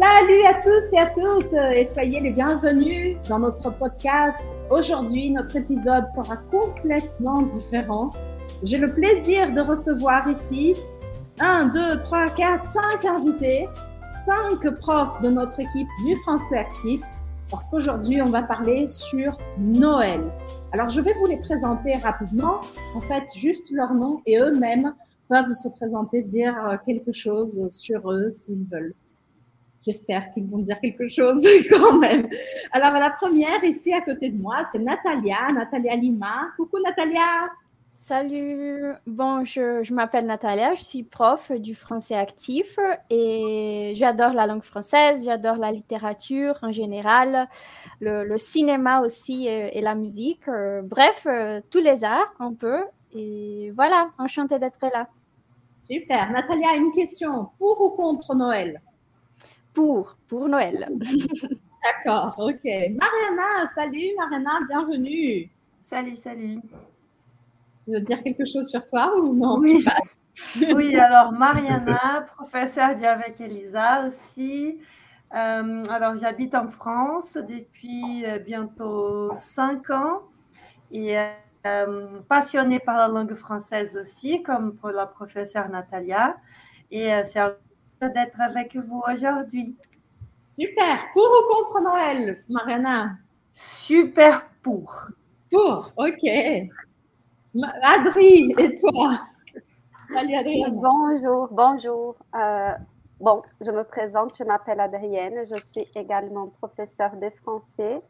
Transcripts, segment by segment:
Salut à tous et à toutes et soyez les bienvenus dans notre podcast. Aujourd'hui, notre épisode sera complètement différent. J'ai le plaisir de recevoir ici 1, 2, 3, 4, 5 invités, 5 profs de notre équipe du français actif parce qu'aujourd'hui, on va parler sur Noël. Alors, je vais vous les présenter rapidement, en fait, juste leur nom et eux-mêmes peuvent se présenter, dire quelque chose sur eux s'ils veulent. J'espère qu'ils vont dire quelque chose quand même. Alors, la première ici à côté de moi, c'est Natalia, Natalia Lima. Coucou Natalia. Salut, bon, je, je m'appelle Natalia, je suis prof du français actif et j'adore la langue française, j'adore la littérature en général, le, le cinéma aussi et, et la musique, euh, bref, euh, tous les arts un peu. Et voilà, enchantée d'être là. Super. Natalia, une question. Pour ou contre Noël? Pour, pour Noël. D'accord, ok. Mariana, salut Mariana, bienvenue. Salut, salut. Tu veux dire quelque chose sur toi ou non? Oui, oui alors Mariana, professeure avec Elisa aussi. Euh, alors j'habite en France depuis euh, bientôt cinq ans et euh, passionnée par la langue française aussi, comme pour la professeure Natalia. Et euh, c'est un d'être avec vous aujourd'hui. Super. Pour ou contre Noël, Mariana? Super pour. Pour, ok. Adri, et toi? Salut Adrienne. Bonjour, bonjour. Euh, bon, je me présente, je m'appelle Adrienne, je suis également professeure de français.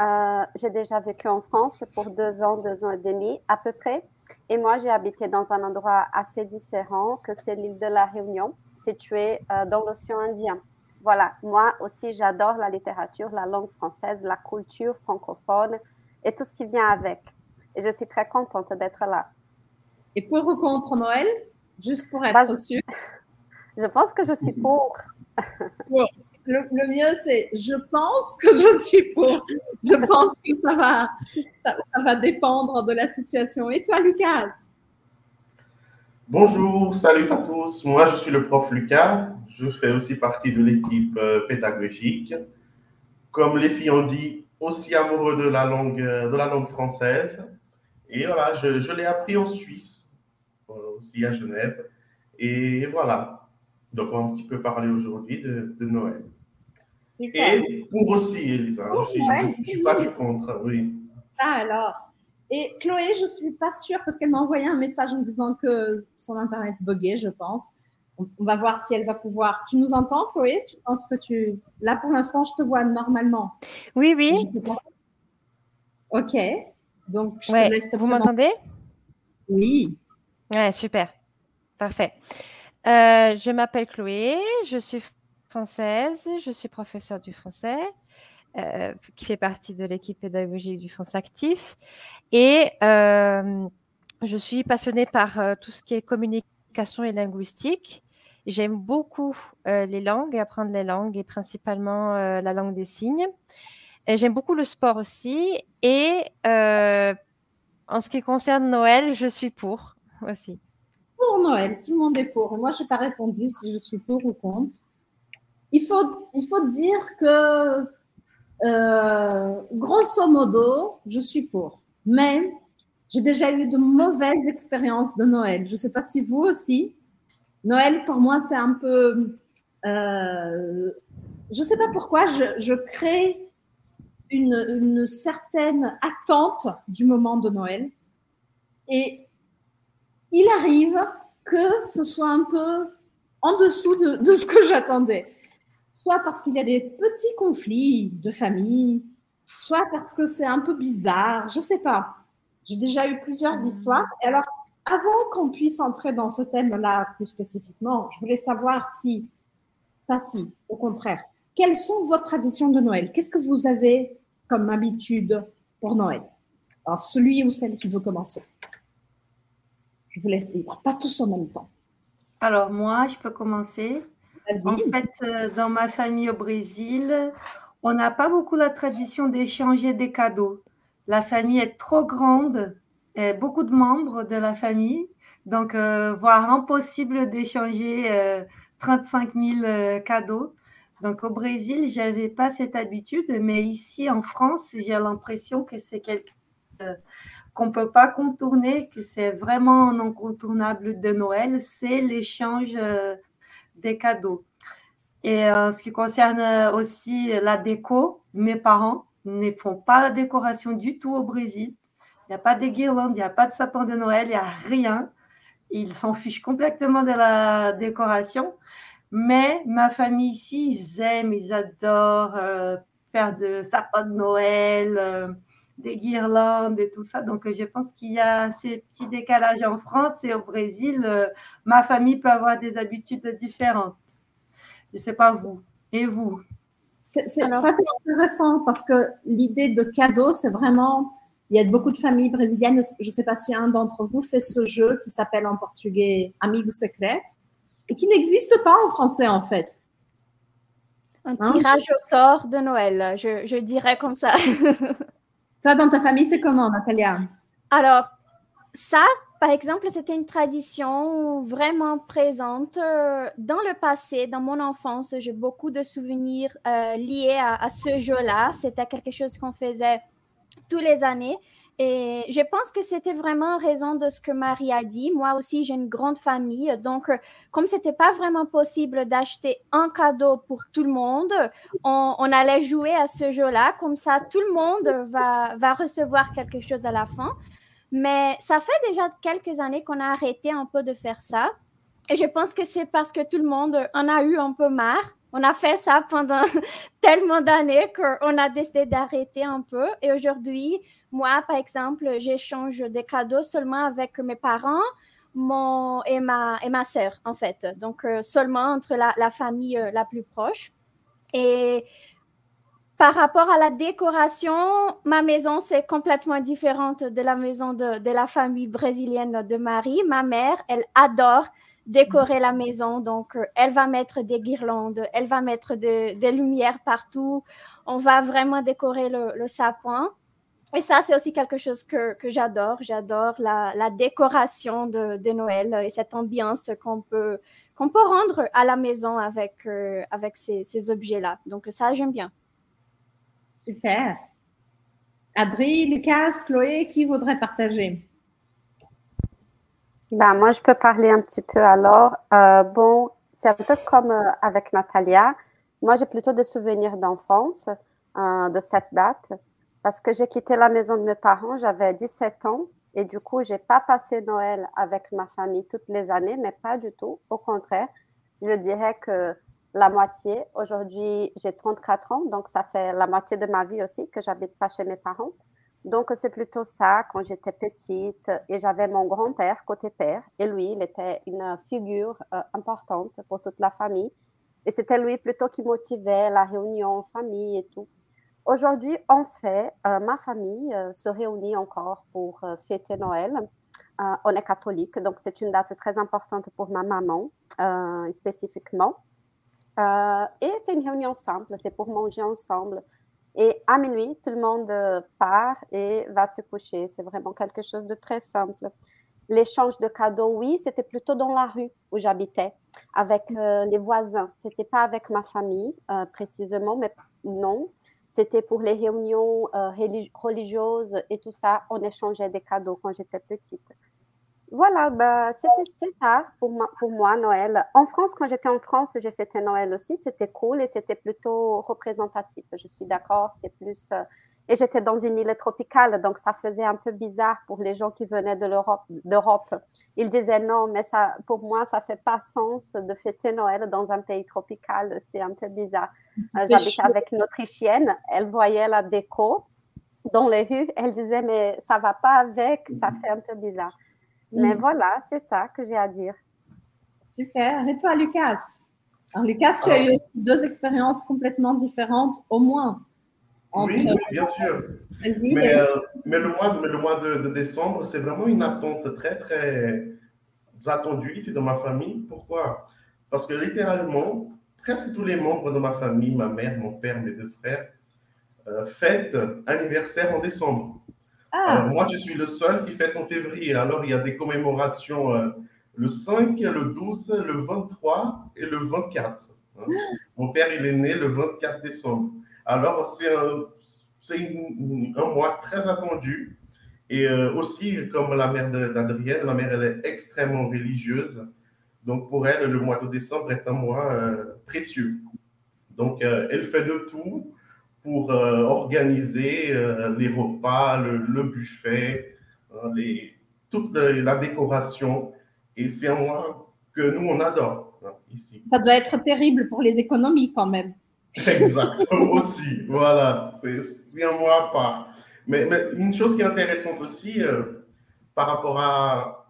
Euh, j'ai déjà vécu en France pour deux ans, deux ans et demi à peu près. Et moi, j'ai habité dans un endroit assez différent que c'est l'île de la Réunion, située euh, dans l'océan Indien. Voilà, moi aussi, j'adore la littérature, la langue française, la culture francophone et tout ce qui vient avec. Et je suis très contente d'être là. Et pour ou contre Noël? Juste pour être Bah, je- sûr. Je pense que je suis pour. Le, le mieux, c'est je pense que je suis pour. Je pense que ça va, ça, ça va dépendre de la situation. Et toi, Lucas? Bonjour, salut à tous. Moi, je suis le prof Lucas. Je fais aussi partie de l'équipe euh, pédagogique. Comme les filles ont dit, aussi amoureux de la langue, euh, de la langue française. Et voilà, je, je l'ai appris en Suisse, euh, aussi à Genève. Et voilà. Donc, on va un petit peu parler aujourd'hui de, de Noël. Super. Et pour aussi, Elisa. Je suis, Ouais. je suis pas du contre, oui. Ça alors. Et Chloé, je suis pas sûre parce qu'elle m'a envoyé un message en disant que son internet buguait, je pense. On, on va voir si elle va pouvoir. Tu nous entends, Chloé? Tu penses que tu. Là, pour l'instant, je te vois normalement? Oui, oui. Ok. Donc, je Ouais, te laisse te vous m'entendez? Oui. Ouais, super. Parfait. Euh, je m'appelle Chloé, je suis française, je suis professeure du français, euh, qui fait partie de l'équipe pédagogique du français actif. Et euh, je suis passionnée par euh, tout ce qui est communication et linguistique. J'aime beaucoup les langues, apprendre les langues et principalement la langue des signes. J'aime beaucoup le sport aussi. Et en ce qui concerne Noël, je suis pour aussi. Pour Noël, tout le monde est pour. Moi, je n'ai pas répondu si je suis pour ou contre. Il faut, il faut dire que, euh, grosso modo, je suis pour. Mais j'ai déjà eu de mauvaises expériences de Noël. Je ne sais pas si vous aussi. Noël, pour moi, c'est un peu... euh, je ne sais pas pourquoi, je, crée une, certaine attente du moment de Noël. Et il arrive que ce soit un peu en dessous de, de ce que j'attendais. Soit parce qu'il y a des petits conflits de famille, soit parce que c'est un peu bizarre, je sais pas. J'ai déjà eu plusieurs histoires. Et alors, avant qu'on puisse entrer dans ce thème-là plus spécifiquement, je voulais savoir si, pas si, au contraire, quelles sont vos traditions de Noël? Qu'est-ce que vous avez comme habitude pour Noël? Alors, celui ou celle qui veut commencer. Je vous laisse libre, pas tous en même temps. Alors moi, je peux commencer. En fait, euh, dans ma famille au Brésil, on n'a pas beaucoup la tradition d'échanger des cadeaux. La famille est trop grande, et beaucoup de membres de la famille, donc euh, voire impossible d'échanger euh, 35 000 euh, cadeaux. Donc au Brésil, j'avais pas cette habitude, mais ici en France, j'ai l'impression que c'est quelque chose qu'on peut pas contourner, que c'est vraiment non contournable de Noël, c'est l'échange des cadeaux. Et en euh, ce qui concerne aussi la déco, mes parents ne font pas la décoration du tout au Brésil. Il n'y a pas de guirlandes, il n'y a pas de sapin de Noël, il n'y a rien. Ils s'en fichent complètement de la décoration. Mais ma famille ici, ils aiment, ils adorent euh, faire de sapins de Noël, euh, des guirlandes et tout ça. Donc, je pense qu'il y a ces petits décalages en France et au Brésil. Euh, ma famille peut avoir des habitudes différentes. Je ne sais pas vous. Et vous? Ça, c'est intéressant parce que l'idée de cadeau, c'est vraiment. Il y a beaucoup de familles brésiliennes. Je ne sais pas si un d'entre vous fait ce jeu qui s'appelle en portugais Amigo Secret et qui n'existe pas en français en fait. Un hein, tirage au sort de Noël, je, je dirais comme ça. Toi, dans ta famille, c'est comment, Natalia? Alors, ça, par exemple, c'était une tradition vraiment présente euh, dans le passé, dans mon enfance. J'ai beaucoup de souvenirs euh, liés à, à ce jeu-là. C'était quelque chose qu'on faisait tous les années. Et je pense que c'était vraiment raison de ce que Marie a dit. Moi aussi, j'ai une grande famille. Donc, comme c'était pas vraiment possible d'acheter un cadeau pour tout le monde, on, allait jouer à ce jeu-là. Comme ça, tout le monde va recevoir quelque chose à la fin. Mais ça fait déjà quelques années qu'on a arrêté un peu de faire ça. Et je pense que c'est parce que tout le monde en a eu un peu marre. On a fait ça pendant tellement d'années qu'on a décidé d'arrêter un peu. Et aujourd'hui, moi, par exemple, j'échange des cadeaux seulement avec mes parents mon, et, ma, et ma sœur, en fait. Donc, euh, seulement entre la, la famille euh, la plus proche. Et par rapport à la décoration, ma maison, c'est complètement différente de la maison de, de, la famille brésilienne de Marie. Ma mère, elle adore décorer la maison. Donc, euh, elle va mettre des guirlandes, elle va mettre de, des lumières partout. On va vraiment décorer le sapin. Et ça, c'est aussi quelque chose que, que j'adore. J'adore la, la, décoration de, de, Noël et cette ambiance qu'on peut, qu'on peut rendre à la maison avec, euh, avec ces, ces objets-là. Donc, ça, j'aime bien. Super. Adri, Lucas, Chloé, qui voudrait partager? Ben, Moi, je peux parler un petit peu alors. Euh, bon, c'est un peu comme euh, avec Natalia. Moi, j'ai plutôt des souvenirs d'enfance euh, de cette date parce que j'ai quitté la maison de mes parents, j'avais 17 ans et du coup, j'ai pas passé Noël avec ma famille toutes les années, mais pas du tout. Au contraire, je dirais que la moitié. Aujourd'hui, j'ai 34 ans, donc ça fait la moitié de ma vie aussi que j'habite pas chez mes parents. Donc, c'est plutôt ça quand j'étais petite et j'avais mon grand-père côté père et lui, il était une figure euh, importante pour toute la famille. Et c'était lui plutôt qui motivait la réunion en famille et tout. Aujourd'hui, en fait, euh, ma famille euh, se réunit encore pour euh, fêter Noël. On est catholique, donc c'est une date très importante pour ma maman spécifiquement. et c'est une réunion simple, c'est pour manger ensemble. Et à minuit, tout le monde part et va se coucher. C'est vraiment quelque chose de très simple. L'échange de cadeaux, oui, c'était plutôt dans la rue où j'habitais, avec les voisins. C'était pas avec ma famille précisément, mais non. C'était pour les réunions euh, religieuses et tout ça. On échangeait des cadeaux quand j'étais petite. Voilà, bah, c'est ça pour, pour moi, Noël. En France, quand j'étais en France, j'ai fêté Noël aussi. C'était cool et c'était plutôt représentatif. Je suis d'accord, c'est plus. Euh, et j'étais dans une île tropicale, donc ça faisait un peu bizarre pour les gens qui venaient de l'Europe. d'Europe. Ils disaient non, mais ça, pour moi, ça fait pas sens de fêter Noël dans un pays tropical. C'est un peu bizarre. Euh, J'habitais avec une Autrichienne. Elle voyait la déco dans les rues. Elle disait, mais ça va pas avec, ça fait un peu bizarre. Mais mm. voilà, c'est ça que j'ai à dire. Super. Et toi, Lucas? Alors, Lucas, tu as eu aussi deux expériences complètement différentes, au moins. Entre oui, bien sûr. Mais, euh, mais, le mois, mais le mois de, de décembre, c'est vraiment une attente très, très attendue ici dans ma famille. Pourquoi? Parce que littéralement, presque tous les membres de ma famille, ma mère, mon père, mes deux frères, euh, fêtent anniversaire en décembre. Ah. moi, je suis le seul qui fête en février. Alors, il y a des commémorations euh, le 5, le 12, le 23 et le 24. Hein. Mon père, il est né le 24 décembre. Alors, c'est un, mois très attendu. Et euh, aussi, comme la mère d'Adrienne, la mère, elle est extrêmement religieuse. Donc, pour elle, le mois de décembre est un mois euh, précieux. Donc, euh, elle fait de tout pour organiser les repas, le, buffet, toute la décoration. Et c'est un mois que nous, on adore hein, ici. Ça doit être terrible pour les économies quand même. Exactement aussi. Voilà, c'est un mois à part. Mais, une chose qui est intéressante aussi euh, par rapport à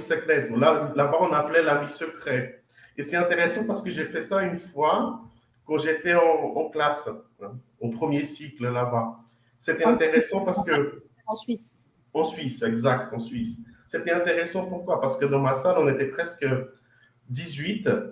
secreto, là, là-bas on appelait l'ami secret. Et c'est intéressant parce que j'ai fait ça une fois quand j'étais en, classe, hein, au premier cycle là-bas. C'était intéressant parce que. En Suisse. En Suisse, exact, en Suisse. C'était intéressant pourquoi? Parce que dans ma salle, on était presque 18 hein,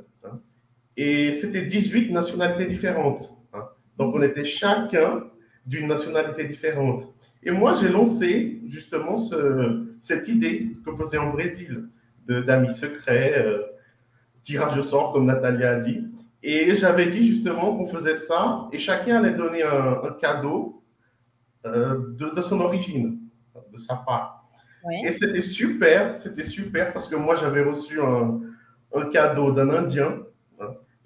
et c'était 18 nationalités différentes. Hein. Donc on était chacun d'une nationalité différente. Et moi, j'ai lancé justement ce, cette idée que faisait en Brésil d'amis secrets, euh, tirage au sort, comme Nathalie a dit. Et j'avais dit justement qu'on faisait ça et chacun allait donner un, cadeau euh, de, son origine, de sa part. Et c'était super, c'était super parce que moi j'avais reçu un, un cadeau d'un Indien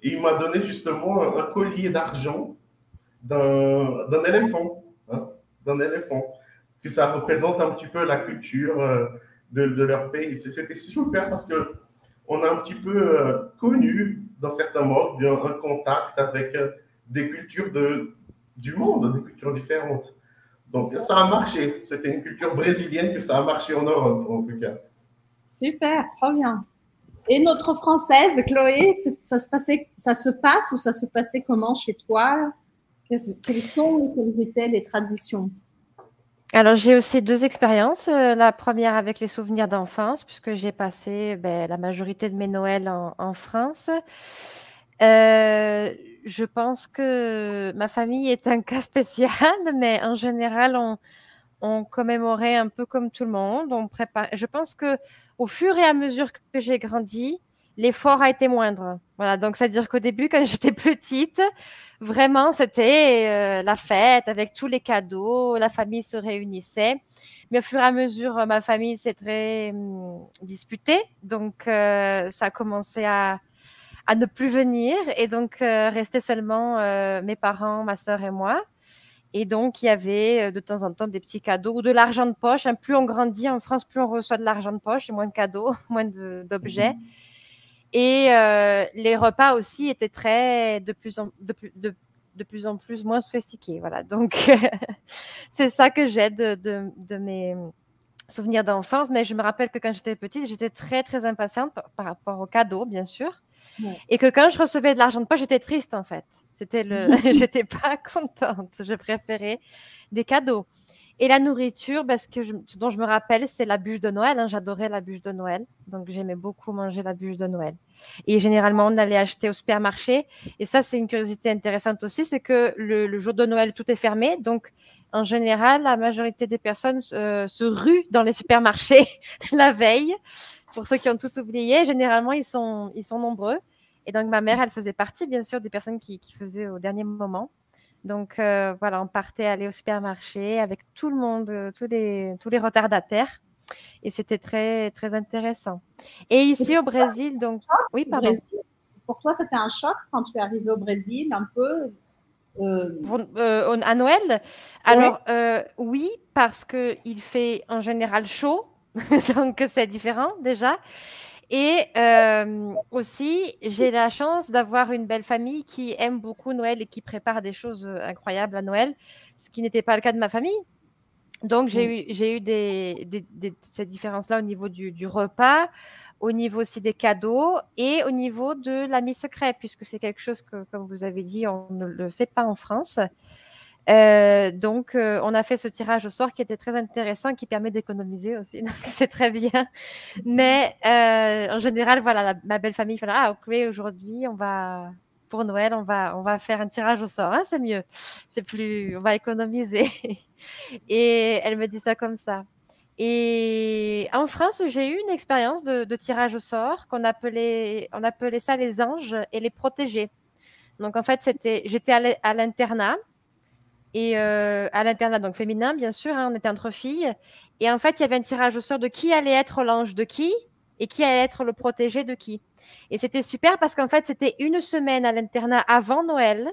et il m'a donné justement un, collier d'argent d'un éléphant, hein, d'un éléphant, que ça représente un petit peu la culture euh, de, leur pays. C'était super parce que on a un petit peu euh, connu dans certains modes un, contact avec euh, des cultures de, du monde, des cultures différentes. Donc, ça a marché. C'était une culture brésilienne que ça a marché en Europe, en tout cas. Super, trop bien. Et notre française, Chloé, ça se, passait, ça se passe ou ça se passait comment chez toi? Quelles sont et quelles étaient les traditions? Alors, j'ai aussi deux expériences. Euh, la première avec les souvenirs d'enfance, puisque j'ai passé ben, la majorité de mes Noëls en, France. Euh, je pense que ma famille est un cas spécial, mais en général, on, commémorait un peu comme tout le monde. On prépare... Je pense que au fur et à mesure que j'ai grandi, l'effort a été moindre. Voilà, donc c'est-à-dire qu'au début, quand j'étais petite, vraiment, c'était euh, la fête avec tous les cadeaux, la famille se réunissait. Mais au fur et à mesure, ma famille s'est très hum, disputée, donc euh, ça a commencé à, à ne plus venir et donc euh, rester seulement mes parents, ma sœur et moi. Et donc, il y avait de temps en temps des petits cadeaux ou de l'argent de poche. Hein, plus on grandit en France, plus on reçoit de l'argent de poche et moins de cadeaux, moins d'objets. Mmh et euh, les repas aussi étaient très de plus en, de, de, de plus, en plus moins sophistiqués. Voilà. Donc, c'est ça que j'ai de, de, mes souvenirs d'enfance. Mais je me rappelle que quand j'étais petite, j'étais très, très impatiente par, rapport aux cadeaux, bien sûr. Et que quand je recevais de l'argent de poche, j'étais triste en fait. C'était le, j'étais pas contente. Je préférais des cadeaux. Et la nourriture, parce que ce dont je me rappelle, c'est la bûche de Noël. Hein. J'adorais la bûche de Noël. Donc, j'aimais beaucoup manger la bûche de Noël. Et généralement, on allait acheter au supermarché. Et ça, c'est une curiosité intéressante aussi, c'est que le, jour de Noël, tout est fermé. Donc, en général, la majorité des personnes se ruent dans les supermarchés la veille. Pour ceux qui ont tout oublié, généralement, ils sont, ils sont nombreux. Et donc, ma mère, elle faisait partie, bien sûr, des personnes qui, qui faisaient au dernier moment. Donc euh, voilà, on partait aller au supermarché avec tout le monde, euh, tous les, tous les retardataires. Et c'était très, très intéressant. Et ici au Brésil, donc. Oui, pardon. Pour toi, c'était un choc quand tu es arrivé au Brésil, un peu euh, à Noël? Alors, oui, parce qu'il fait en général chaud, donc c'est différent déjà. Et euh, aussi, j'ai la chance d'avoir une belle famille qui aime beaucoup Noël et qui prépare des choses euh, incroyables à Noël, ce qui n'était pas le cas de ma famille. Donc, j'ai eu, j'ai eu des, ces différences-là au niveau du, du, repas, au niveau aussi des cadeaux et au niveau de l'ami secret, puisque c'est quelque chose que, comme vous avez dit, on ne le fait pas en France. Euh, donc, euh, on a fait ce tirage au sort qui était très intéressant, qui permet d'économiser aussi. Donc, c'est très bien. Mais euh, en général, voilà, ma belle famille fait ah ok aujourd'hui, on va pour Noël, on va on va faire un tirage au sort. Hein, c'est mieux. C'est plus, on va économiser. Et elle me dit ça comme ça. Et en France, j'ai eu une expérience de, de tirage au sort qu'on appelait, on appelait ça les anges et les protégés. Donc en fait, c'était, j'étais à l'internat et euh, à l'internat donc féminin bien sûr, hein, on était entre filles. Et en fait, il y avait un tirage au sort de qui allait être l'ange de qui et qui allait être le protégé de qui. Et c'était super parce qu'en fait, c'était une semaine à l'internat avant Noël.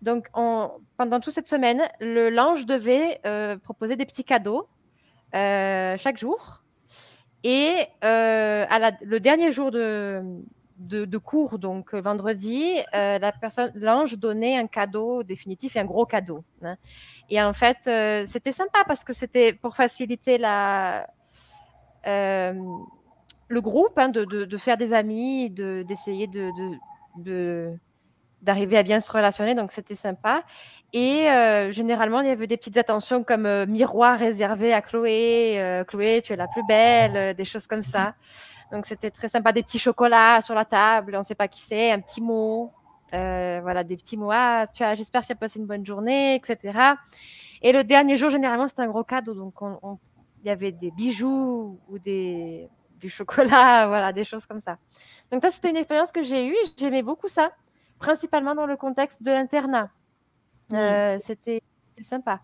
Donc, pendant toute cette semaine, l'ange devait euh, proposer des petits cadeaux euh, chaque jour. Et le dernier jour de, de, cours, donc euh, vendredi, euh, la personne, l'ange donnait un cadeau définitif et un gros cadeau. Hein. Et en fait, euh, c'était sympa parce que c'était pour faciliter la, le groupe, hein, de, de, faire des amis, d'essayer de, d'arriver à bien se relationner. Donc, c'était sympa. Et généralement, il y avait des petites attentions comme miroir réservé à Chloé. Chloé, tu es la plus belle, des choses comme ça. Donc c'était très sympa, des petits chocolats sur la table, on ne sait pas qui c'est, un petit mot, euh, voilà, des petits mots. Ah, tu as, j'espère que tu as passé une bonne journée, etc. Et le dernier jour, généralement, c'était un gros cadeau, donc il y avait des bijoux ou des du chocolat, voilà, des choses comme ça. Donc ça, c'était une expérience que j'ai eue. J'aimais beaucoup ça, principalement dans le contexte de l'internat. Euh, c'était sympa.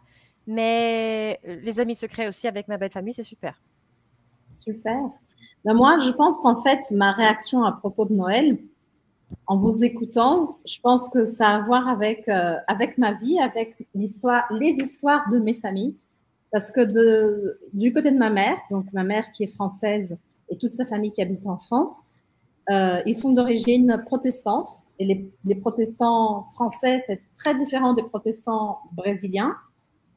Mais euh, les amis secrets aussi avec ma belle famille, c'est super. Super. Ben, moi, je pense qu'en fait, ma réaction à propos de Noël, en vous écoutant, je pense que ça a à voir avec, euh, avec ma vie, avec les histoires de mes familles. Parce que du côté de ma mère, donc ma mère qui est française et toute sa famille qui habite en France, euh, ils sont d'origine protestante. Et les, les protestants français, c'est très différent des protestants brésiliens.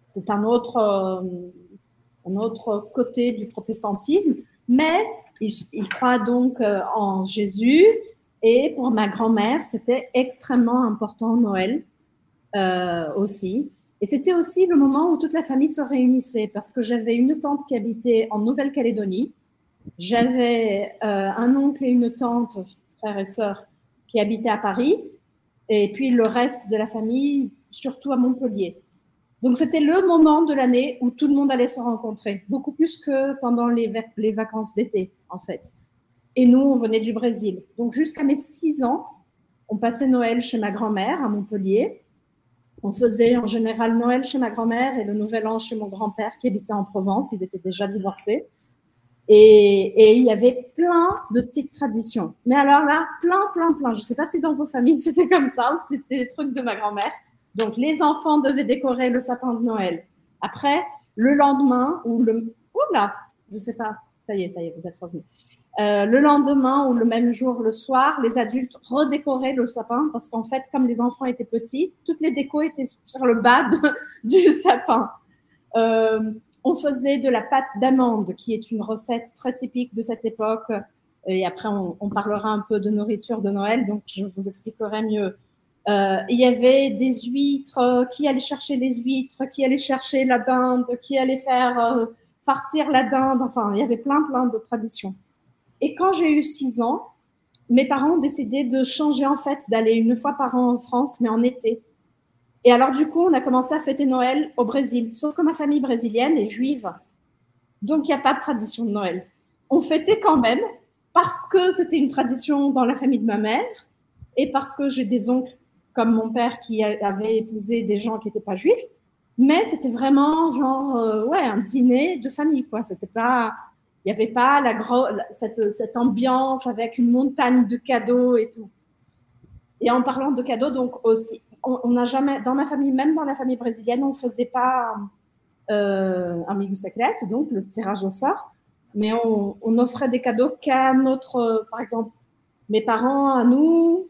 C'est un autre, euh, un autre côté du protestantisme. Mais il, croit donc euh, en Jésus. Et pour ma grand-mère, c'était extrêmement important Noël euh, aussi. Et c'était aussi le moment où toute la famille se réunissait parce que j'avais une tante qui habitait en Nouvelle-Calédonie. J'avais euh, un oncle et une tante, frères et sœurs, qui habitaient à Paris. Et puis le reste de la famille, surtout à Montpellier. Donc c'était le moment de l'année où tout le monde allait se rencontrer, beaucoup plus que pendant les, vacances d'été, en fait. Et nous, on venait du Brésil. Donc jusqu'à mes six ans, on passait Noël chez ma grand-mère à Montpellier. On faisait en général Noël chez ma grand-mère et le Nouvel An chez mon grand-père qui habitait en Provence. Ils étaient déjà divorcés. Et, et, il y avait plein de petites traditions. Mais alors là, plein, plein, plein. Je ne sais pas si dans vos familles c'était comme ça ou c'était des trucs de ma grand-mère. Donc, les enfants devaient décorer le sapin de Noël. Après, le lendemain, ou le. Oula, je sais pas. Ça y est, ça y est, vous êtes revenus. Euh, le lendemain ou le même jour, le soir, les adultes redécoraient le sapin parce qu'en fait, comme les enfants étaient petits, toutes les décos étaient sur le bas du sapin. Euh, on faisait de la pâte d'amande, qui est une recette très typique de cette époque. Et après, on, parlera un peu de nourriture de Noël, donc je vous expliquerai mieux euh, il y avait des huîtres, euh, qui allait chercher les huîtres, qui allait chercher la dinde, qui allait faire euh, farcir la dinde. Enfin, il y avait plein, plein de traditions. Et quand j'ai eu six ans, mes parents ont décidé de changer en fait, d'aller une fois par an en France, mais en été. Et alors du coup, on a commencé à fêter Noël au Brésil, sauf que ma famille brésilienne est juive. Donc il n'y a pas de tradition de Noël. On fêtait quand même parce que c'était une tradition dans la famille de ma mère et parce que j'ai des oncles comme mon père qui avait épousé des gens qui n'étaient pas juifs, mais c'était vraiment genre euh, ouais un dîner de famille quoi. C'était pas, il n'y avait pas la cette, cette ambiance avec une montagne de cadeaux et tout. Et en parlant de cadeaux, donc aussi, on n'a jamais dans ma famille, même dans la famille brésilienne, on faisait pas euh, amigo secret, donc le tirage au sort, mais on, on offrait des cadeaux qu'à notre, par exemple, mes parents à nous,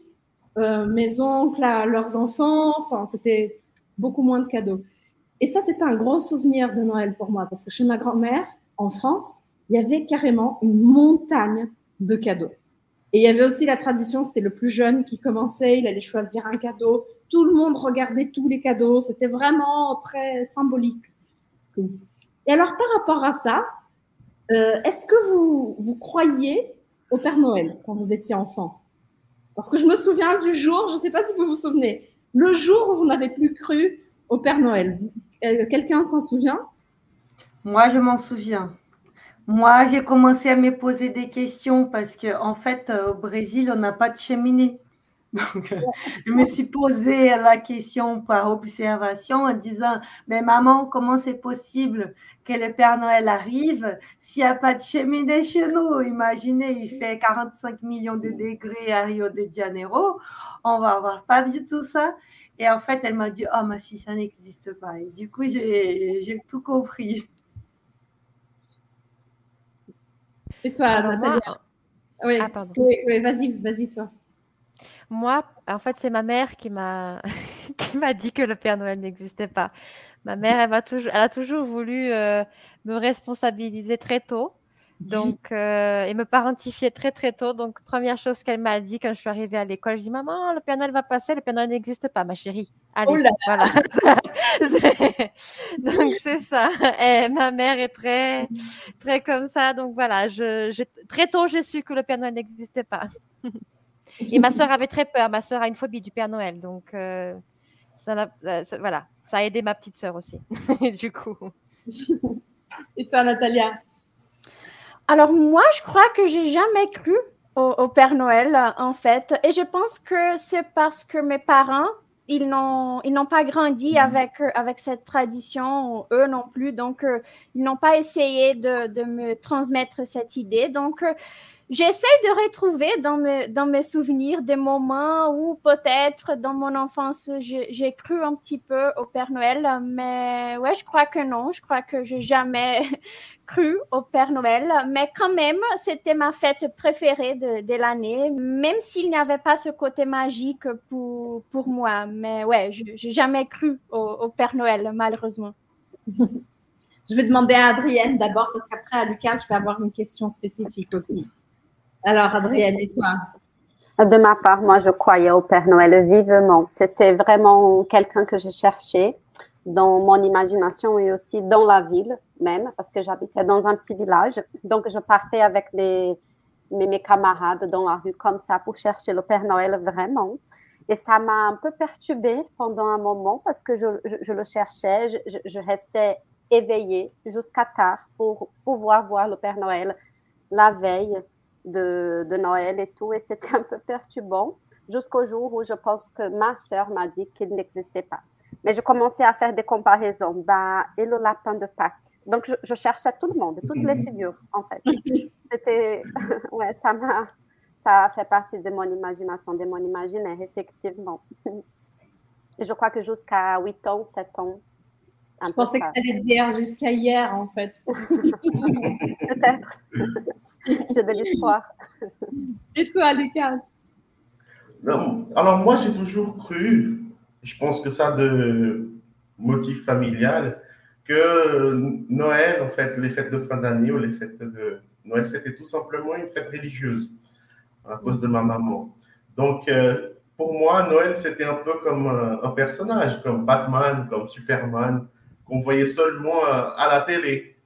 euh, mes oncles à leurs enfants. Enfin, c'était beaucoup moins de cadeaux. Et ça, c'était un gros souvenir de Noël pour moi, parce que chez ma grand-mère, en France, il y avait carrément une montagne de cadeaux. Et il y avait aussi la tradition, c'était le plus jeune qui commençait, il allait choisir un cadeau. Tout le monde regardait tous les cadeaux. C'était vraiment très symbolique. Et alors, par rapport à ça, euh, est-ce que vous, vous croyez au Père Noël quand vous étiez enfant? Parce que je me souviens du jour, je ne sais pas si vous vous souvenez, le jour où vous n'avez plus cru au Père Noël. Euh, quelqu'un s'en souvient? Moi, je m'en souviens. Moi, j'ai commencé à me poser des questions parce qu'en en fait, euh, au Brésil, on n'a pas de cheminée. Donc, je me suis posé la question par observation en disant, mais maman, comment c'est possible que le Père Noël arrive s'il n'y a pas de cheminée chez nous? Imaginez, il fait 45 millions de degrés à Rio de Janeiro, on va avoir pas du tout ça. Et en fait, elle m'a dit, oh ma fille, ça n'existe pas. Et du coup, j'ai tout compris. Et toi, Nathalie? Oui, ah, pardon. oui vas-y, vas-y, toi. Moi, en fait, c'est ma mère qui m'a qui m'a dit que le Père Noël n'existait pas. Ma mère, elle, toujours, elle a toujours voulu euh, me responsabiliser très tôt. Donc, euh, et me parentifier très très tôt. Donc, première chose qu'elle m'a dit quand je suis arrivée à l'école, je dis Maman, le Père Noël va passer, le Père Noël n'existe pas, ma chérie. Allez, oh voilà. donc, c'est ça. Et ma mère est très, très comme ça. Donc, voilà, je, très tôt, j'ai su que le Père Noël n'existait pas. Et ma soeur avait très peur. Ma soeur a une phobie du Père Noël. Donc, euh, ça, voilà, ça a aidé ma petite soeur aussi, du coup. Et toi, Natalia? Alors, moi, je crois que j'ai jamais cru au, Père Noël, en fait. Et je pense que c'est parce que mes parents, ils n'ont, ils n'ont pas grandi mhm. avec, avec cette tradition, eux non plus. Donc, euh, ils n'ont pas essayé de, de, me transmettre cette idée. Donc, euh, J'essaie de retrouver dans mes, dans mes souvenirs des moments où peut-être dans mon enfance, j'ai cru un petit peu au Père Noël, mais ouais, je crois que non, je crois que j'ai jamais cru au Père Noël, mais quand même, c'était ma fête préférée de, l'année, même s'il n'y avait pas ce côté magique pour, pour moi. Mais ouais, j'ai jamais cru au, au Père Noël, malheureusement. je vais demander à Adrienne d'abord, parce qu'après à Lucas, je vais avoir une question spécifique aussi. Alors, Adrienne, et toi? De ma part, moi, je croyais au Père Noël vivement. C'était vraiment quelqu'un que je cherchais dans mon imagination et aussi dans la ville même, parce que j'habitais dans un petit village. Donc, je partais avec mes, mes, camarades dans la rue comme ça pour chercher le Père Noël vraiment. Et ça m'a un peu perturbée pendant un moment parce que je, je, le cherchais, je, je restais éveillée jusqu'à tard pour pouvoir voir le Père Noël la veille de, de Noël et tout, et c'était un peu perturbant jusqu'au jour où je pense que ma sœur m'a dit qu'il n'existait pas. Mais je commençais à faire des comparaisons. Bah, et le lapin de Pâques. Donc, je, je cherchais tout le monde, toutes les figures, en fait. C'était, ouais, ça m'a, ça a fait partie de mon imagination, de mon imaginaire, effectivement. Et je crois que jusqu'à 8 ans, 7 ans. Je pensais que tu allais dire jusqu'à hier, en fait. Peut-être. J'ai de l'espoir. Et toi, Lucas? Non, Alors, moi, j'ai toujours cru, je pense que ça de motif familial, que Noël, en fait, les fêtes de fin d'année ou les fêtes de Noël, c'était tout simplement une fête religieuse à cause de ma maman. Donc, euh, pour moi, Noël, c'était un peu comme un personnage, comme Batman, comme Superman, qu'on voyait seulement euh, à la télé.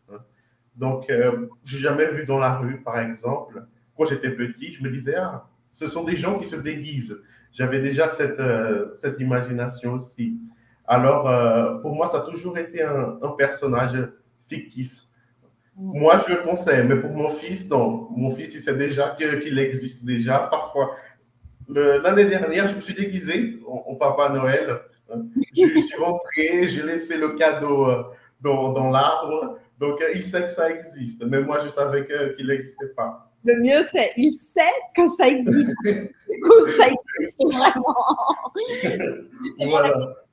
Donc, euh, je n'ai jamais vu dans la rue, par exemple. Quand j'étais petit, je me disais, ah, ce sont des gens qui se déguisent. J'avais déjà cette, euh, cette imagination aussi. Alors, euh, pour moi, ça a toujours été un, personnage fictif. Moi, je le pensais, mais pour mon fils, non. Mon fils, il sait déjà qu'il existe déjà. Parfois, l'année dernière, je me suis déguisé en, Papa Noël. Je suis rentré, j'ai laissé le cadeau dans, dans l'arbre. Donc, euh, il sait que ça existe, mais moi, je savais qu'il n'existait pas. Le mieux, c'est il sait que ça existe. coup, ça existe vraiment.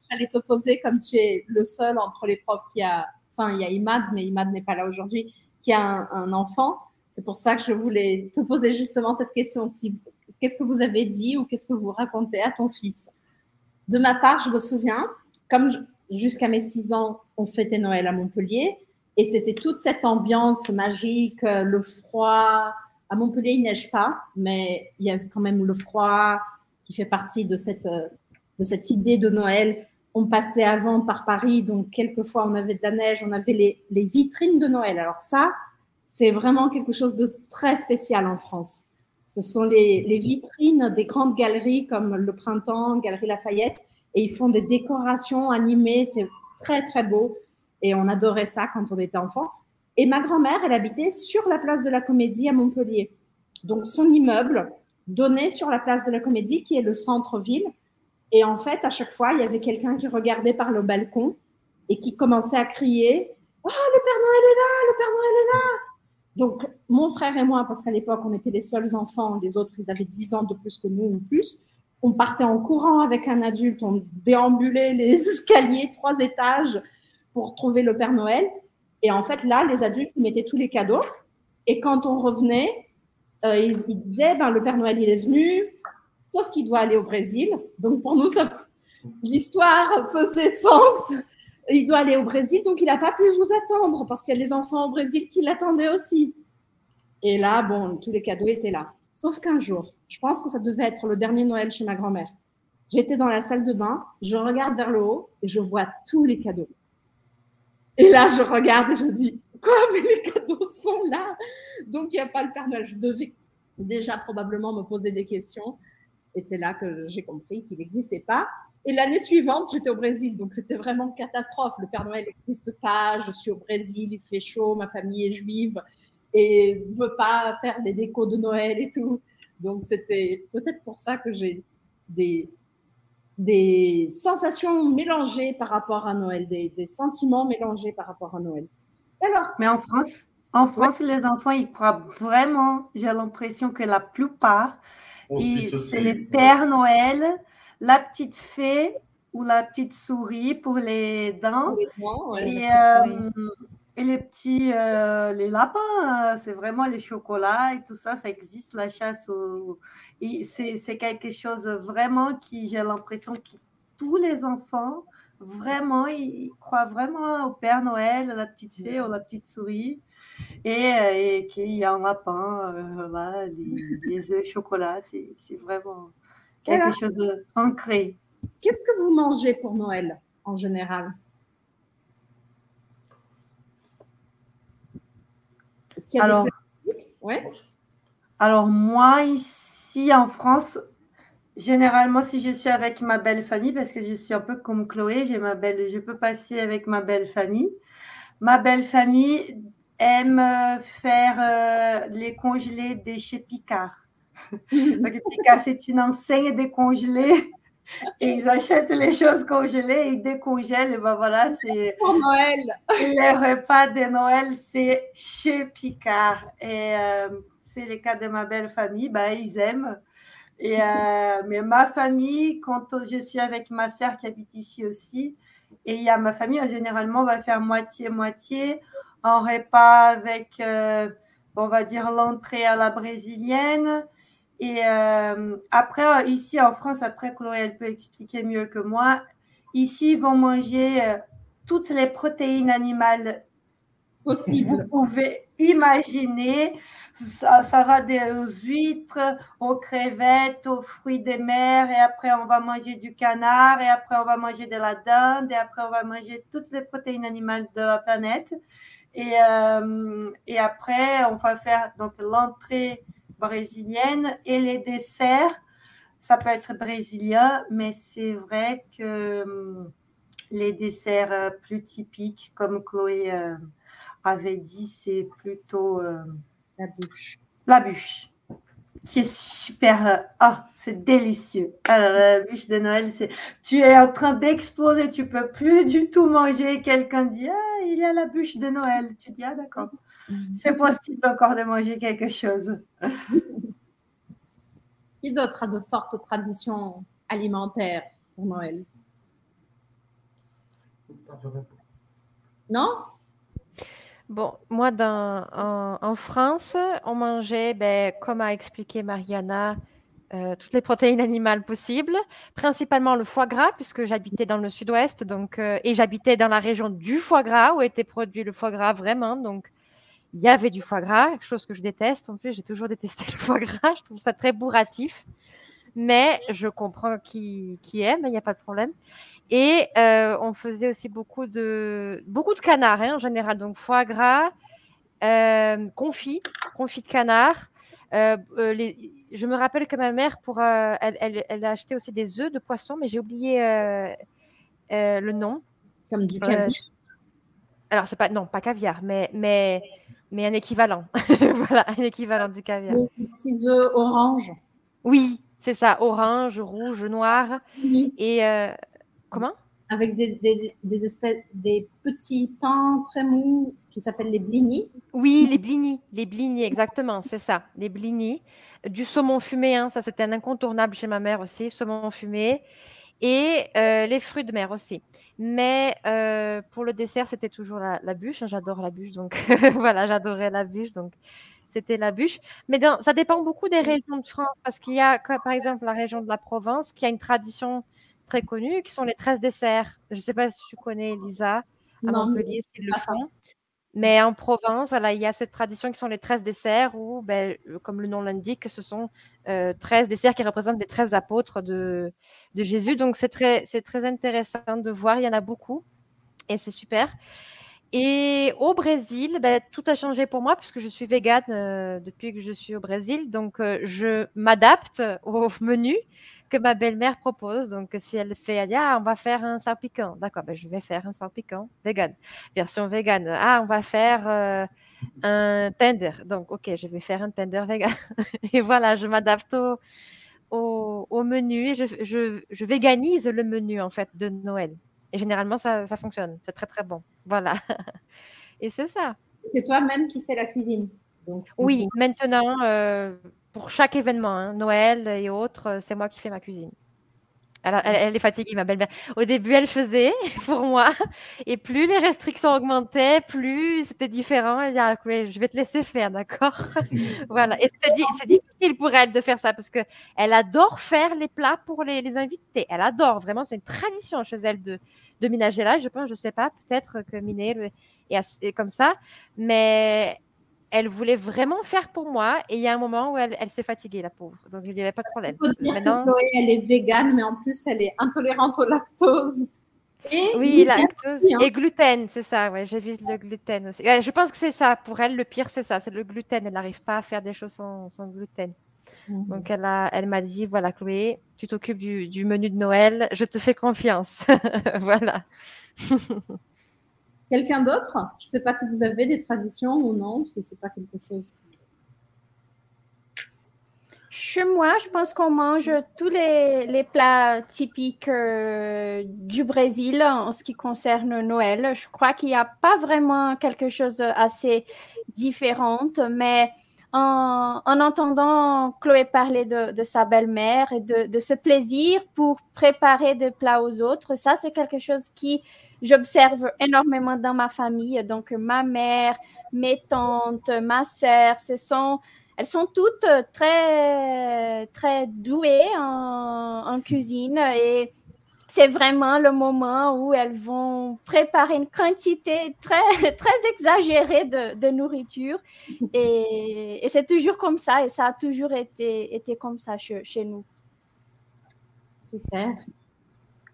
j'allais te poser, comme tu es le seul entre les profs qui a, enfin, il y a Imad, mais Imad n'est pas là aujourd'hui, qui a un, enfant. C'est pour ça que je voulais te poser justement cette question. Si, qu'est-ce que vous avez dit ou qu'est-ce que vous racontez à ton fils? De ma part, je me souviens, comme jusqu'à mes six ans, on fêtait Noël à Montpellier. Et c'était toute cette ambiance magique, euh, le froid. À Montpellier, il neige pas, mais il y a quand même le froid qui fait partie de cette, euh, de cette idée de Noël. On passait avant par Paris, donc quelquefois on avait de la neige, on avait les, les vitrines de Noël. Alors ça, c'est vraiment quelque chose de très spécial en France. Ce sont les, vitrines des grandes galeries comme le Printemps, Galerie Lafayette, et ils font des décorations animées. C'est très, très beau. Et on adorait ça quand on était enfant. Et ma grand-mère, elle habitait sur la place de la Comédie à Montpellier. Donc son immeuble, donnait sur la place de la Comédie, qui est le centre-ville. Et en fait, à chaque fois, il y avait quelqu'un qui regardait par le balcon et qui commençait à crier Oh, le Père Noël est là, le Père Noël est là. Donc, mon frère et moi, parce qu'à l'époque, on était les seuls enfants, les autres, ils avaient 10 ans de plus que nous ou plus, on partait en courant avec un adulte, on déambulait les escaliers, trois étages pour trouver le Père Noël. Et en fait, là, les adultes, ils mettaient tous les cadeaux. Et quand on revenait, euh, ils, disaient, ben, le Père Noël, il est venu, sauf qu'il doit aller au Brésil. Donc, pour nous, l'histoire faisait sens il doit aller au Brésil, donc il n'a pas pu vous attendre parce qu'il y a des enfants au Brésil qui l'attendaient aussi. Et là, bon, tous les cadeaux étaient là. Sauf qu'un jour, je pense que ça devait être le dernier Noël chez ma grand-mère. J'étais dans la salle de bain, je regarde vers le haut et je vois tous les cadeaux. Et là, je regarde et je dis, quoi, mais les cadeaux sont là? Donc, il n'y a pas le Père Noël. Je devais déjà probablement me poser des questions. Et c'est là que j'ai compris qu'il n'existait pas. Et l'année suivante, j'étais au Brésil, donc c'était vraiment catastrophe. Le Père Noël n'existe pas, je suis au Brésil, il fait chaud, ma famille est juive et ne veut pas faire des décos de Noël et tout. Donc c'était peut-être pour ça que j'ai des, des sensations mélangées par rapport à Noël, des, sentiments mélangés par rapport à Noël. Alors, Mais en France, en France, les enfants, ils croient vraiment, j'ai l'impression que la plupart, c'est le Père Noël la petite fée ou la petite souris pour les dents. et, euh, et, les petits euh, les lapins, c'est vraiment les chocolats et tout ça, ça existe, la chasse. C'est quelque chose vraiment qui, j'ai l'impression que tous les enfants, vraiment, ils, croient vraiment au Père Noël, à la petite fée ou la petite souris. Et, euh, et qu'il y a un lapin, là, des, œufs chocolat, c'est vraiment quelque chose d'ancré. Qu'est-ce que vous mangez pour Noël en général? Alors, ouais. alors, moi, ici en France, généralement, si je suis avec ma belle famille, parce que je suis un peu comme Chloé, j'ai ma belle, je peux passer avec ma belle famille. Ma belle famille aime faire euh, les congelés des chez Picard. c'est une enseigne décongelée. Et ils achètent les choses congelées, ils décongèlent, et ben voilà, c'est. Pour Noël! Les repas de Noël, c'est chez Picard. Et euh, c'est le cas de ma belle famille, ben, ils aiment. Et, euh, mais ma famille, quand je suis avec ma sœur qui habite ici aussi, et il y a ma famille, généralement, on va faire moitié-moitié, en repas avec, euh, on va dire, l'entrée à la brésilienne, et euh, après, ici en France, après, Chloé, elle peut expliquer mieux que moi. Ici, ils vont manger euh, toutes les protéines animales possibles. Vous pouvez imaginer, ça, ça, va des huîtres, aux crevettes, aux fruits des mers, et après on va manger du canard, et après on va manger de la dinde, et après on va manger toutes les protéines animales de la planète. Et, euh, et après, on va faire donc l'entrée brésilienne et les desserts, ça peut être brésilien, mais c'est vrai que hum, les desserts euh, plus typiques, comme Chloé euh, avait dit, c'est plutôt euh, la bûche. La bûche qui est super. Ah, c'est délicieux. Alors, la bûche de Noël, c'est. Tu es en train d'exploser, tu peux plus du tout manger. Quelqu'un dit Ah, il y a la bûche de Noël. Tu dis Ah, d'accord. C'est possible encore de manger quelque chose. Qui d'autre a de fortes traditions alimentaires pour Noël? Non? Bon, moi, en, France, on mangeait, ben, comme a expliqué Mariana, euh, toutes les protéines animales possibles, principalement le foie gras, puisque j'habitais dans le sud-ouest, donc, euh, et j'habitais dans la région du foie gras, où était produit le foie gras vraiment. Donc, il y avait du foie gras, chose que je déteste. En plus, j'ai toujours détesté le foie gras. Je trouve ça très bourratif. Mais je comprends qui, qui aime, il n'y a pas de problème. Et euh, on faisait aussi beaucoup de, beaucoup de canards hein, en général. Donc foie gras, euh, confit, confit de canard. Euh, je me rappelle que ma mère, pour, elle, elle, a acheté aussi des œufs de poisson, mais j'ai oublié le nom. Comme du caviar. alors, c'est pas, non, pas caviar, mais, mais mais un équivalent. voilà, un équivalent du caviar. Les petits œufs orange. Oui, c'est ça, orange, rouge, noir. Et euh, comment? Avec des, des, espèces, des petits pains très mous qui s'appellent les blinis. Oui, les blinis, les blinis, exactement, c'est ça, les blinis. Du saumon fumé, hein, ça c'était un incontournable chez ma mère aussi, saumon fumé. Et euh, les fruits de mer aussi. Mais euh, pour le dessert, c'était toujours la, bûche. J'adore la bûche, donc voilà, j'adorais la bûche. Donc c'était la bûche. Mais ça dépend beaucoup des régions de France, parce qu'il y a, par exemple, la région de la Provence, qui a une tradition très connue, qui sont les 13 desserts. Je ne sais pas si tu connais, Elisa, à non, Montpellier, c'est le font. Mais en Provence, voilà, il y a cette tradition qui sont les 13 desserts, où, ben, comme le nom l'indique, ce sont 13 euh, desserts qui représentent les 13 apôtres de, de Jésus. Donc, c'est très, très intéressant de voir. Il y en a beaucoup et c'est super. Et au Brésil, ben, tout a changé pour moi puisque je suis végane euh, depuis que je suis au Brésil. Donc, euh, je m'adapte au menu que ma belle-mère propose. Donc, si elle fait, elle dit, ah, on va faire un salpicon. D'accord, ben, je vais faire un salpicon vegan, version vegan. Ah, on va faire euh, un tender. Donc, ok, je vais faire un tender vegan. et voilà, je m'adapte au, au, menu. Je, je, je véganise le menu, en fait, de Noël. Et généralement, ça, ça fonctionne. C'est très, très bon. Voilà. Et c'est ça. C'est toi-même qui fais la cuisine. oui, maintenant, euh, pour chaque événement, hein, Noël et autres, euh, c'est moi qui fais ma cuisine. Elle, est fatiguée, ma belle-mère. Au début, elle faisait pour moi. Et plus les restrictions augmentaient, plus c'était différent. Elle dit, ah, je vais te laisser faire, d'accord? Voilà. Et c'est difficile pour elle de faire ça parce qu'elle adore faire les plats pour les, invités. Elle adore, vraiment. C'est une tradition chez elle de, de ménager là. Je pense, je ne sais pas, peut-être que Miné est comme ça. Mais elle voulait vraiment faire pour moi et il y a un moment où elle, s'est fatiguée, la pauvre. Donc, je n'y avait pas de problème. Il faut dire Maintenant... que Chloé, elle est végane, mais en plus, elle est intolérante au lactose. Et oui, lactose hein. et gluten, c'est ça. Ouais, j'évite le gluten aussi. je pense que c'est ça. Pour elle, le pire, c'est ça, c'est le gluten. Elle n'arrive pas à faire des choses sans, gluten. Mhm. Donc, elle, a, elle m'a dit, voilà, Chloé, tu t'occupes du, du, menu de Noël, je te fais confiance. voilà. Quelqu'un d'autre? Je ne sais pas si vous avez des traditions ou non, si ce n'est pas quelque chose. Chez moi, je pense qu'on mange tous les, plats typiques euh, du Brésil en ce qui concerne Noël. Je crois qu'il n'y a pas vraiment quelque chose assez différent, mais en, entendant Chloé parler de, sa belle-mère et de, de, ce plaisir pour préparer des plats aux autres, ça c'est quelque chose qui j'observe énormément dans ma famille. Donc, ma mère, mes tantes, ma sœur, ce sont, elles sont toutes très, très douées en, cuisine et c'est vraiment le moment où elles vont préparer une quantité très, très exagérée de, nourriture. Et, c'est toujours comme ça, et ça a toujours été, été comme ça chez, chez nous. Super.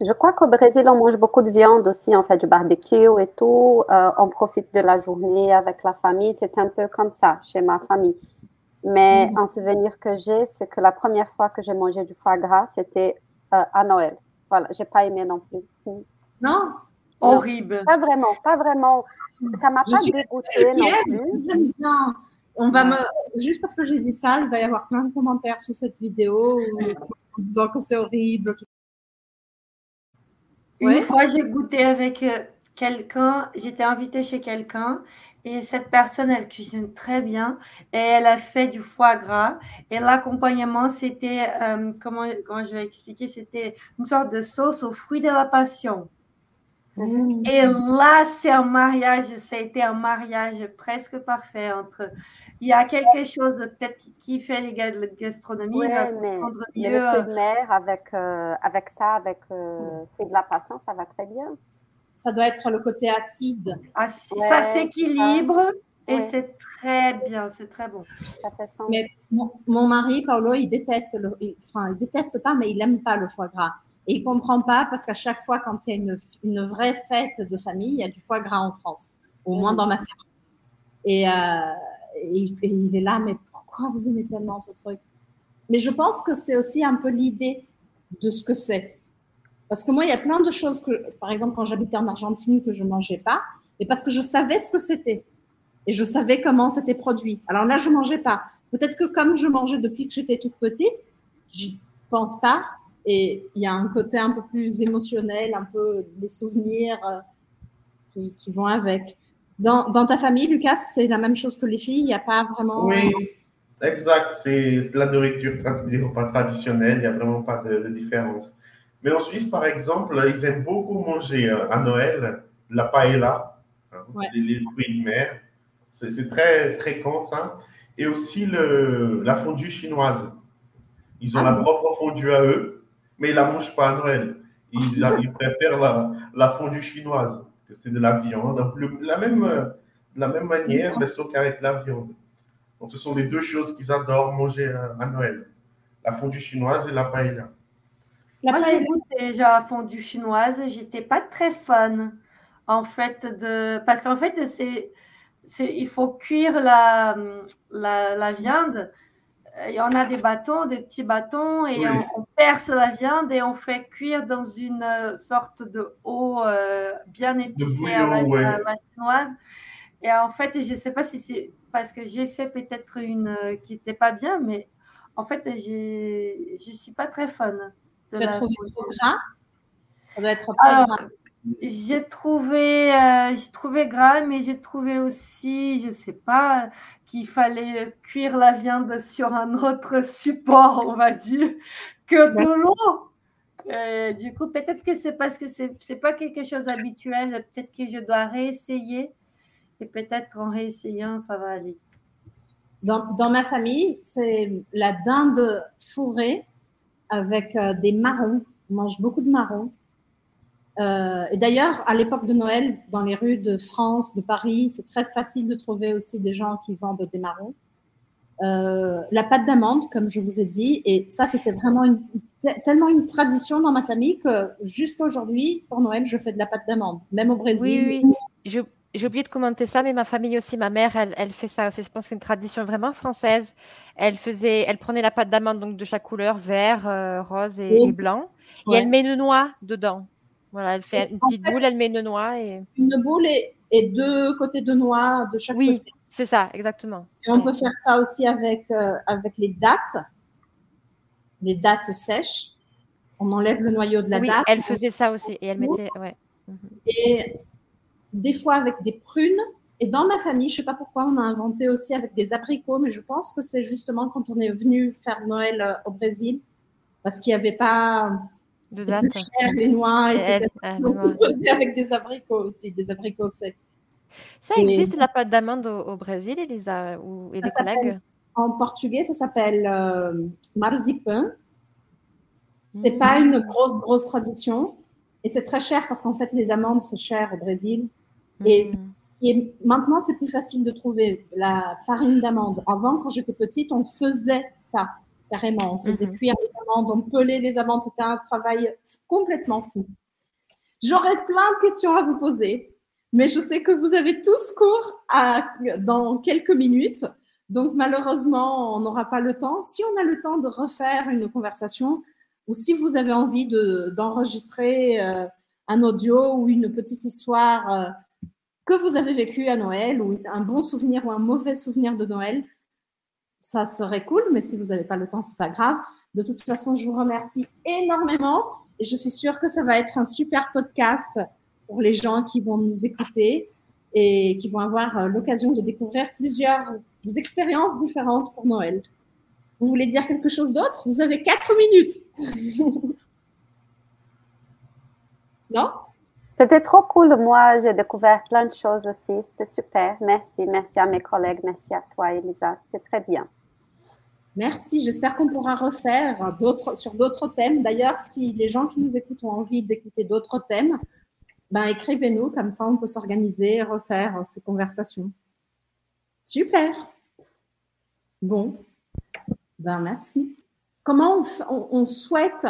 Je crois qu'au Brésil, on mange beaucoup de viande aussi, on fait du barbecue et tout. Euh, on profite de la journée avec la famille. C'est un peu comme ça chez ma famille. Mais un souvenir que j'ai, c'est que la première fois que j'ai mangé du foie gras, c'était euh, à Noël. Voilà, j'ai pas aimé non plus. Non, horrible. Pas vraiment, pas vraiment. Ça m'a pas dégoûté non plus. On va me juste parce que j'ai dit ça, il va y avoir plein de commentaires sur cette vidéo en disant que c'est horrible, une fois, j'ai goûté avec euh, quelqu'un, j'étais invitée chez quelqu'un et cette personne, elle cuisine très bien et elle a fait du foie gras. Et l'accompagnement, c'était, euh, comment, comment je vais expliquer, c'était une sorte de sauce aux fruits de la passion. Mmh. Et là, c'est un mariage, ça a été un mariage presque parfait entre. Il y a quelque chose peut-être qui fait les gars de la gastronomie. Oui, mais, mais, le fruit de mer avec, euh, avec ça, avec euh, fruit de la passion, ça va très bien. Ça doit être le côté acide. ça s'équilibre et c'est très bien, c'est très bon. Ça fait sens. Mais mon, mon, mari, Paolo, il déteste, le, enfin, il déteste pas, mais il n'aime pas le foie gras. Et il comprend pas parce qu'à chaque fois, quand il y a une, une, vraie fête de famille, il y a du foie gras en France, au moins dans ma famille. Et, euh, il est là, mais pourquoi vous aimez tellement ce truc? Mais je pense que c'est aussi un peu l'idée de ce que c'est. Parce que moi, il y a plein de choses que, par exemple, quand j'habitais en Argentine, que je mangeais pas, et parce que je savais ce que c'était. Et je savais comment c'était produit. Alors là, je mangeais pas. Peut-être que comme je mangeais depuis que j'étais toute petite, j'y pense pas. Et il y a un côté un peu plus émotionnel, un peu des souvenirs euh, qui, qui, vont avec. Dans, dans, ta famille, Lucas, c'est la même chose que les filles? Il n'y a pas vraiment. Oui, exact. C'est la nourriture des repas traditionnels. Il n'y a vraiment pas de, de, différence. Mais en Suisse, par exemple, ils aiment beaucoup manger euh, à Noël la paella, hein, ouais. les, les, fruits de mer. C'est très fréquent, ça. Et aussi le, la fondue chinoise. Ils ont ah, la propre fondue à eux, mais ils ne la mangent pas à Noël. Ils, ils préfèrent la, la, fondue chinoise, que c'est de la viande, le, la, même, de la même manière, mais sauf qu'avec la viande. Donc, ce sont les deux choses qu'ils adorent manger à, à, Noël la fondue chinoise et la paella. La Moi, j'ai goûté déjà la fondue chinoise, j'étais pas très fan, en fait, de... parce qu'en fait, c'est il faut cuire la, la, la, viande. Et on a des bâtons, des petits bâtons, et oui. on, on, perce la viande et on fait cuire dans une sorte de eau euh, bien épicée à la, ouais. la, chinoise. Et en fait, je ne sais pas si c'est parce que j'ai fait peut-être une euh, qui n'était pas bien, mais en fait, je ne suis pas très fan. De tu as trouvé trop gras? Ça doit être trop Alors, gras. J'ai trouvé, euh, j'ai trouvé gras, mais j'ai trouvé aussi, je sais pas, qu'il fallait cuire la viande sur un autre support, on va dire, que de l'eau. Euh, du coup, peut-être que c'est parce que c'est n'est pas quelque chose d'habituel. Peut-être que je dois réessayer. Et peut-être en réessayant, ça va aller. Dans, dans ma famille, c'est la dinde fourrée avec euh, des marrons. On mange beaucoup de marrons. Euh, et d'ailleurs, à l'époque de Noël, dans les rues de France, de Paris, c'est très facile de trouver aussi des gens qui vendent des marrons. Euh, la pâte d'amande, comme je vous ai dit, et ça, c'était vraiment une, tellement une tradition dans ma famille que jusqu'à aujourd'hui, pour Noël, je fais de la pâte d'amande, même au Brésil. Oui, oui. Je, j'ai oublié de commenter ça, mais ma famille aussi, ma mère, elle, elle fait ça. Je pense que c'est une tradition vraiment française. Elle faisait, elle prenait la pâte d'amande donc de chaque couleur, vert, euh, rose et, et blanc, ouais. et elle met le noix dedans. Voilà, elle fait une petite fait, boule, elle met une noix. Et... Une boule et, et, deux côtés de noix de chaque oui, côté. Oui, c'est ça, exactement. Et on peut faire ça aussi avec, euh, avec les dattes, les dattes sèches. On enlève le noyau de la oui, date. elle faisait ça aussi et elle mettait. Ouais. Et des fois avec des prunes. Et dans ma famille, je ne sais pas pourquoi, on a inventé aussi avec des abricots, mais je pense que c'est justement quand on est venu faire Noël euh, au Brésil, parce qu'il n'y avait pas de date. Plus cher, les noix, etc. Donc, on faisait avec des abricots aussi, des abricots secs. Ça existe la pâte d'amande au, au, Brésil, Elisa, ou et des collègues? En portugais, ça s'appelle euh, marzipan. C'est mmh. pas une grosse, grosse tradition. Et c'est très cher parce qu'en fait, les amandes, c'est cher au Brésil. Mmh. Et, et, maintenant, c'est plus facile de trouver la farine d'amande. Avant, quand j'étais petite, on faisait ça carrément. On faisait mmh. cuire les amandes, on pelait les amandes. C'était un travail complètement fou. J'aurais plein de questions à vous poser, mais je sais que vous avez tous cours à, dans quelques minutes. Donc, malheureusement, on n'aura pas le temps. Si on a le temps de refaire une conversation, ou si vous avez envie d'enregistrer de, euh, un audio ou une petite histoire euh, que vous avez vécue à Noël, ou un bon souvenir ou un mauvais souvenir de Noël, ça serait cool, mais si vous n'avez pas le temps, c'est pas grave. De toute façon, je vous remercie énormément et je suis sûre que ça va être un super podcast pour les gens qui vont nous écouter et qui vont avoir euh, l'occasion de découvrir plusieurs expériences différentes pour Noël. Vous voulez dire quelque chose d'autre? Vous avez quatre minutes. non? C'était trop cool. Moi, j'ai découvert plein de choses aussi. C'était super. Merci. Merci à mes collègues. Merci à toi, Elisa. C'était très bien. Merci. J'espère qu'on pourra refaire sur d'autres thèmes. D'ailleurs, si les gens qui nous écoutent ont envie d'écouter d'autres thèmes, ben, écrivez-nous. Comme ça, on peut s'organiser et refaire ces conversations. Super. Bon. Ben, merci. Comment on, souhaite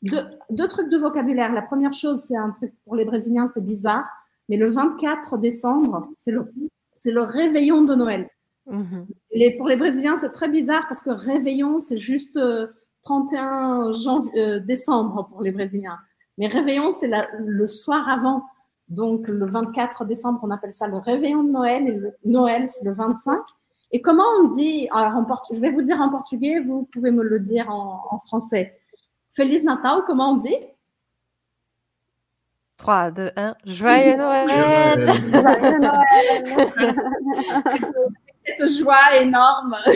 deux, trucs de vocabulaire. La première chose, c'est un truc pour les Brésiliens, c'est bizarre, mais le 24 décembre, c'est le réveillon de Noël. Mmh. Et pour les Brésiliens, c'est très bizarre parce que réveillon, c'est juste euh, 31 janvier, euh, décembre pour les Brésiliens. Mais réveillon, c'est le soir avant. Donc, le 24 décembre, on appelle ça le réveillon de Noël et le Noël, c'est le 25. Et comment on dit, alors en je vais vous dire en portugais, vous pouvez me le dire en, français. Feliz Natal, comment on dit? 3, 2, 1, Joyeux Noël Joyeux Noël Cette joie énorme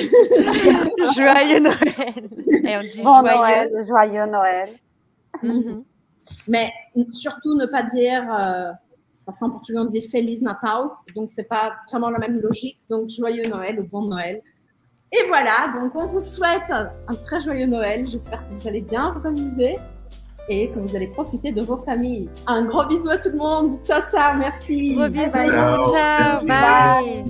Joyeux Noël Et on dit bon joyeux... Noël, joyeux Noël mhm. Mais surtout ne pas dire... Euh, parce qu'en portugais, on dit Feliz Natal, donc c'est pas vraiment la même logique. Donc, joyeux Noël ou bon Noël. Et voilà, donc on vous souhaite un, très joyeux Noël. J'espère que vous allez bien vous amuser et que vous allez profiter de vos familles. Un gros bisou à tout le monde. Ciao, ciao, merci. Gros bisous. Ciao, bye.